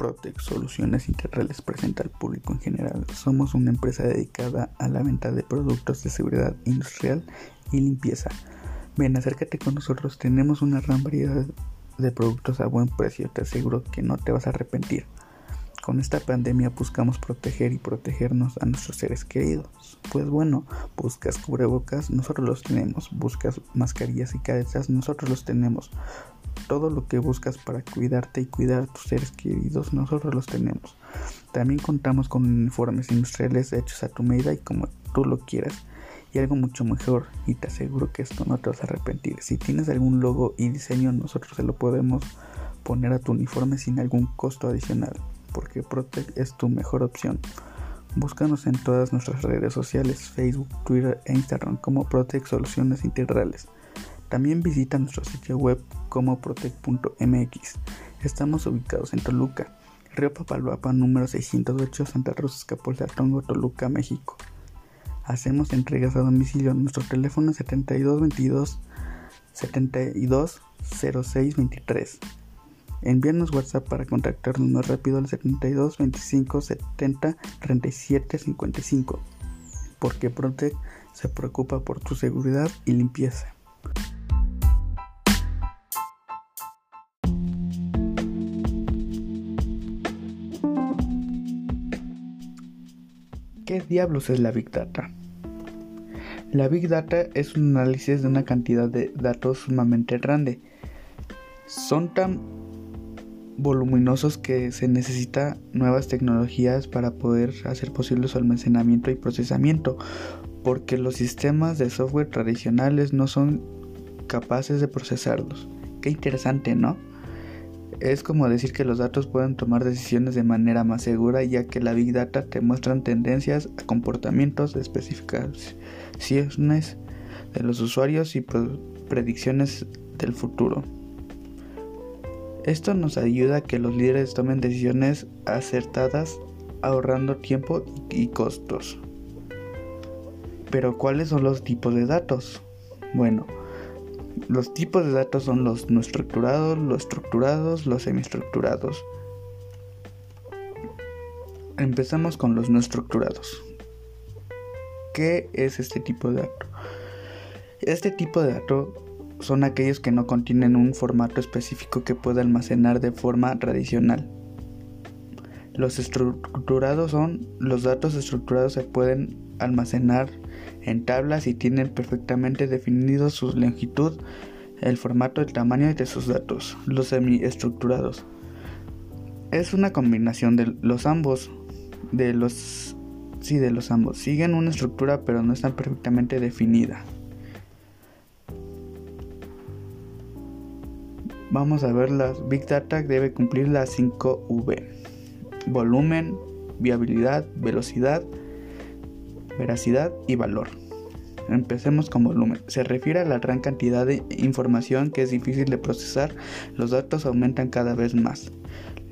Protec Soluciones Integrales presenta al público en general. Somos una empresa dedicada a la venta de productos de seguridad industrial y limpieza. Ven, acércate con nosotros. Tenemos una gran variedad de productos a buen precio. Te aseguro que no te vas a arrepentir. Con esta pandemia buscamos proteger y protegernos a nuestros seres queridos. Pues bueno, buscas cubrebocas, nosotros los tenemos. Buscas mascarillas y caretas, nosotros los tenemos. Todo lo que buscas para cuidarte y cuidar a tus seres queridos, nosotros los tenemos. También contamos con uniformes industriales hechos a tu medida y como tú lo quieras. Y algo mucho mejor, y te aseguro que esto no te vas a arrepentir. Si tienes algún logo y diseño, nosotros se lo podemos poner a tu uniforme sin algún costo adicional porque Protec es tu mejor opción. Búscanos en todas nuestras redes sociales, Facebook, Twitter e Instagram como Protec Soluciones Integrales. También visita nuestro sitio web como protec.mx. Estamos ubicados en Toluca, Río Papalvapa número 608, Santa Rosa Escapotzaltongo, Toluca, México. Hacemos entregas a domicilio. Nuestro teléfono es 7222 720623. Envíanos WhatsApp para contactarnos más rápido al 72 25 70 37 55, porque Protec se preocupa por tu seguridad y limpieza. ¿Qué diablos es la Big Data? La Big Data es un análisis de una cantidad de datos sumamente grande. Son tan voluminosos que se necesita nuevas tecnologías para poder hacer posible su almacenamiento y procesamiento, porque los sistemas de software tradicionales no son capaces de procesarlos. Qué interesante, ¿no? Es como decir que los datos pueden tomar decisiones de manera más segura ya que la Big Data te muestran tendencias a comportamientos específicos de los usuarios y predicciones del futuro. Esto nos ayuda a que los líderes tomen decisiones acertadas ahorrando tiempo y costos. Pero ¿cuáles son los tipos de datos? Bueno, los tipos de datos son los no estructurados, los estructurados, los semiestructurados. Empezamos con los no estructurados. ¿Qué es este tipo de dato? Este tipo de dato son aquellos que no contienen un formato específico que pueda almacenar de forma tradicional. Los estructurados son los datos estructurados se pueden almacenar en tablas y tienen perfectamente definidos su longitud, el formato, el tamaño de sus datos. Los semiestructurados es una combinación de los ambos, de los sí de los ambos. Siguen una estructura pero no están perfectamente definida. Vamos a ver las Big Data debe cumplir las 5 V. Volumen, viabilidad, velocidad, veracidad y valor. Empecemos con volumen. Se refiere a la gran cantidad de información que es difícil de procesar. Los datos aumentan cada vez más.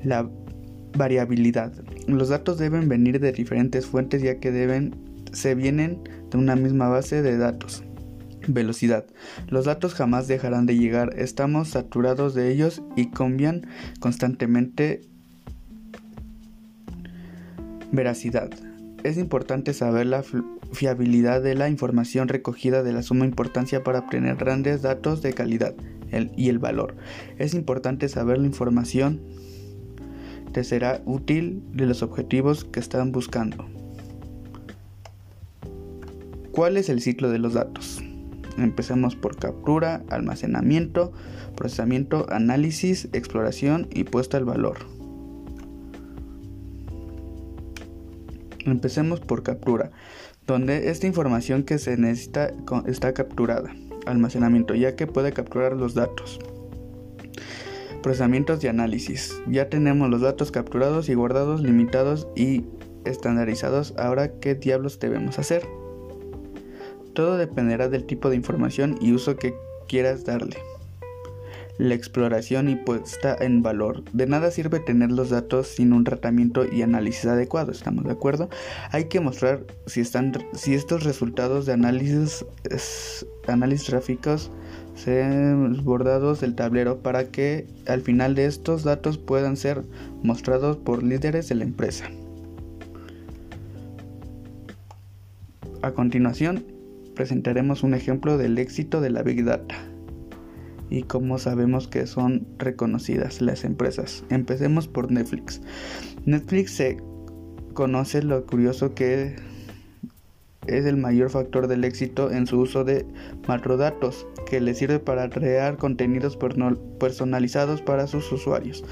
La variabilidad. Los datos deben venir de diferentes fuentes ya que deben se vienen de una misma base de datos. Velocidad. Los datos jamás dejarán de llegar, estamos saturados de ellos y cambian constantemente. Veracidad. Es importante saber la fiabilidad de la información recogida de la suma importancia para obtener grandes datos de calidad y el valor. Es importante saber la información te será útil de los objetivos que están buscando. ¿Cuál es el ciclo de los datos? Empecemos por captura, almacenamiento, procesamiento, análisis, exploración y puesta al valor. Empecemos por captura, donde esta información que se necesita está capturada. Almacenamiento, ya que puede capturar los datos. Procesamientos y análisis. Ya tenemos los datos capturados y guardados, limitados y estandarizados. Ahora, ¿qué diablos debemos hacer? Todo dependerá del tipo de información y uso que quieras darle. La exploración y puesta en valor. De nada sirve tener los datos sin un tratamiento y análisis adecuado, ¿estamos de acuerdo? Hay que mostrar si, están, si estos resultados de análisis, análisis gráficos bordados del tablero para que al final de estos datos puedan ser mostrados por líderes de la empresa. A continuación, presentaremos un ejemplo del éxito de la Big Data y cómo sabemos que son reconocidas las empresas. Empecemos por Netflix. Netflix se conoce lo curioso que es el mayor factor del éxito en su uso de macrodatos que le sirve para crear contenidos personalizados para sus usuarios.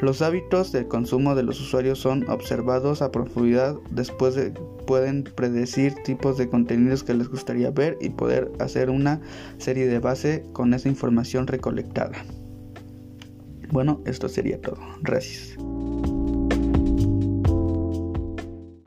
Los hábitos de consumo de los usuarios son observados a profundidad, después de, pueden predecir tipos de contenidos que les gustaría ver y poder hacer una serie de base con esa información recolectada. Bueno, esto sería todo. Gracias.